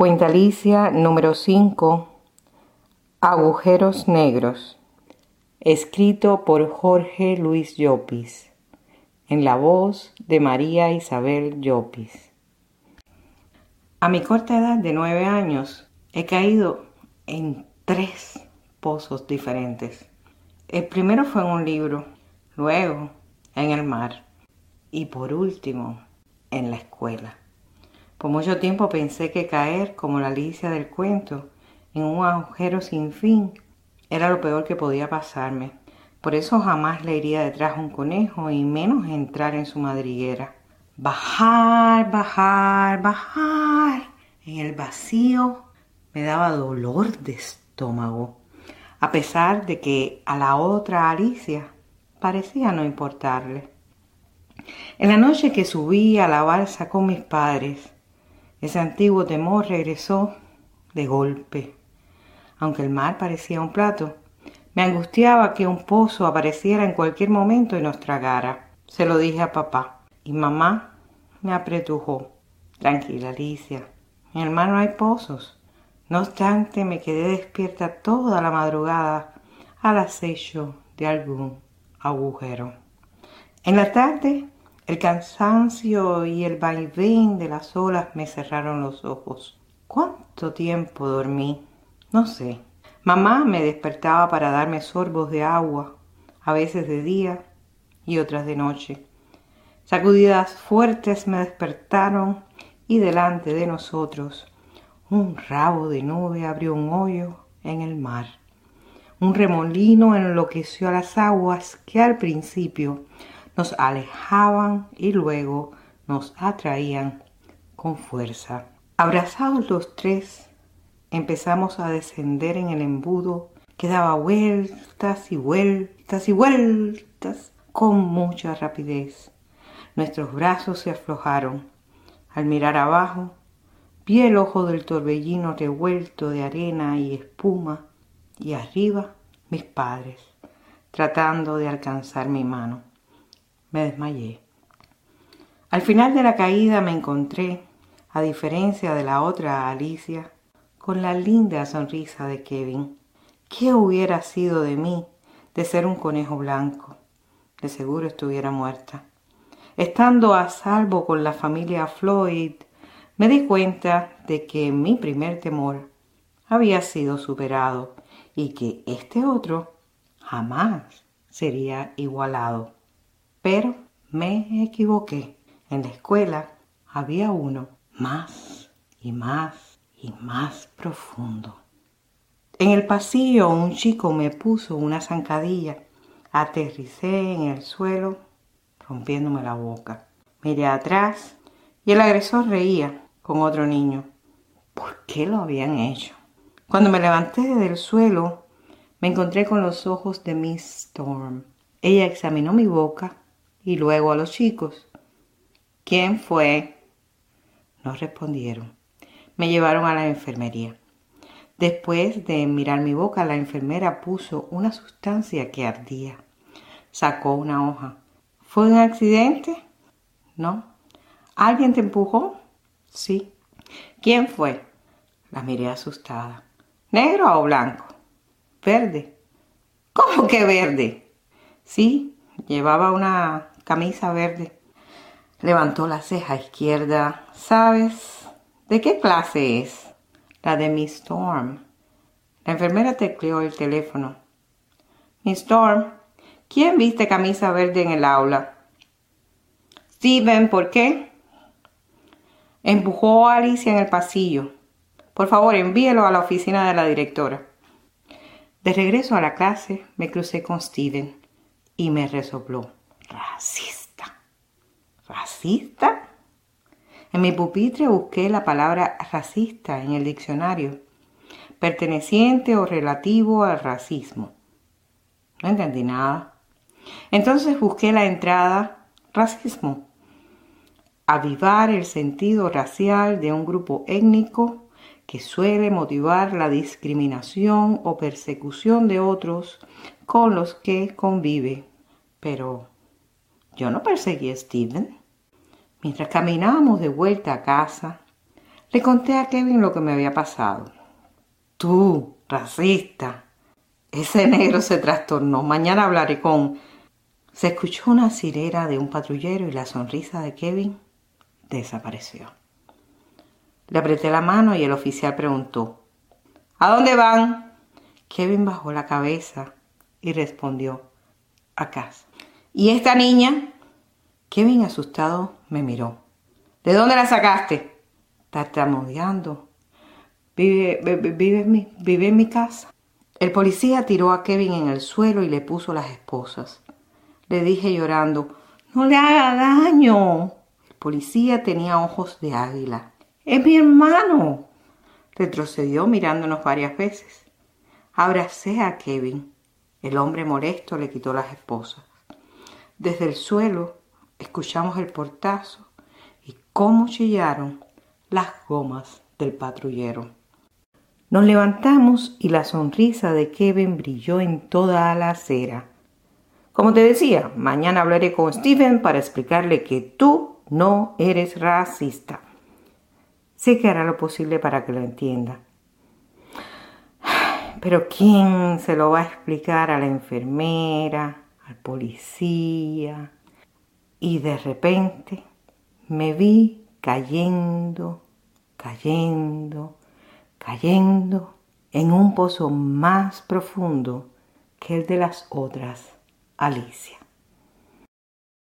Cuenta Alicia número 5 Agujeros Negros escrito por Jorge Luis Llopis en la voz de María Isabel Llopis A mi corta edad de nueve años he caído en tres pozos diferentes. El primero fue en un libro, luego en el mar y por último en la escuela. Por mucho tiempo pensé que caer, como la Alicia del cuento, en un agujero sin fin, era lo peor que podía pasarme. Por eso jamás le iría detrás un conejo y menos entrar en su madriguera. Bajar, bajar, bajar. En el vacío me daba dolor de estómago, a pesar de que a la otra Alicia parecía no importarle. En la noche que subí a la balsa con mis padres, ese antiguo temor regresó de golpe. Aunque el mar parecía un plato, me angustiaba que un pozo apareciera en cualquier momento y nos tragara. Se lo dije a papá y mamá me apretujó. Tranquila, Alicia, en el mar no hay pozos. No obstante, me quedé despierta toda la madrugada al acecho de algún agujero. En la tarde el cansancio y el vaivén de las olas me cerraron los ojos. ¿Cuánto tiempo dormí? No sé. Mamá me despertaba para darme sorbos de agua, a veces de día y otras de noche. Sacudidas fuertes me despertaron y delante de nosotros un rabo de nube abrió un hoyo en el mar. Un remolino enloqueció a las aguas que al principio nos alejaban y luego nos atraían con fuerza. Abrazados los tres, empezamos a descender en el embudo que daba vueltas y vueltas y vueltas con mucha rapidez. Nuestros brazos se aflojaron. Al mirar abajo, vi el ojo del torbellino revuelto de arena y espuma y arriba mis padres, tratando de alcanzar mi mano me desmayé. Al final de la caída me encontré, a diferencia de la otra Alicia, con la linda sonrisa de Kevin. ¿Qué hubiera sido de mí de ser un conejo blanco? De seguro estuviera muerta. Estando a salvo con la familia Floyd, me di cuenta de que mi primer temor había sido superado y que este otro jamás sería igualado. Pero me equivoqué. En la escuela había uno más y más y más profundo. En el pasillo un chico me puso una zancadilla. Aterricé en el suelo rompiéndome la boca. Miré atrás y el agresor reía con otro niño. ¿Por qué lo habían hecho? Cuando me levanté del suelo, me encontré con los ojos de Miss Storm. Ella examinó mi boca y luego a los chicos. ¿Quién fue? No respondieron. Me llevaron a la enfermería. Después de mirar mi boca, la enfermera puso una sustancia que ardía. Sacó una hoja. ¿Fue un accidente? No. ¿Alguien te empujó? Sí. ¿Quién fue? La miré asustada. ¿Negro o blanco? Verde. ¿Cómo que verde? Sí, llevaba una camisa verde. Levantó la ceja izquierda. ¿Sabes de qué clase es? La de Miss Storm. La enfermera tecleó el teléfono. Miss Storm, ¿quién viste camisa verde en el aula? Steven, ¿por qué? Empujó a Alicia en el pasillo. Por favor, envíelo a la oficina de la directora. De regreso a la clase, me crucé con Steven y me resopló racista. ¿Racista? En mi pupitre busqué la palabra racista en el diccionario, perteneciente o relativo al racismo. No entendí nada. Entonces busqué la entrada racismo. Avivar el sentido racial de un grupo étnico que suele motivar la discriminación o persecución de otros con los que convive. Pero yo no perseguí a Steven. Mientras caminábamos de vuelta a casa, Le conté a Kevin lo que me había pasado. Tú, racista. Ese negro se trastornó. Mañana hablaré con... Se escuchó una sirena de un patrullero y la sonrisa de Kevin desapareció. Le apreté la mano y el oficial preguntó, ¿A dónde van? Kevin bajó la cabeza y respondió, a casa. ¿Y esta niña? Kevin asustado me miró. ¿De dónde la sacaste? Tartamudeando. Vive, vive, en mi, vive en mi casa. El policía tiró a Kevin en el suelo y le puso las esposas. Le dije llorando, no le haga daño. El policía tenía ojos de águila. Es mi hermano. Retrocedió mirándonos varias veces. Abracé a Kevin. El hombre molesto le quitó las esposas. Desde el suelo escuchamos el portazo y cómo chillaron las gomas del patrullero. Nos levantamos y la sonrisa de Kevin brilló en toda la acera. Como te decía, mañana hablaré con Steven para explicarle que tú no eres racista. Sé que hará lo posible para que lo entienda. Pero ¿quién se lo va a explicar a la enfermera, policía? Y de repente me vi cayendo, cayendo, cayendo en un pozo más profundo que el de las otras, Alicia.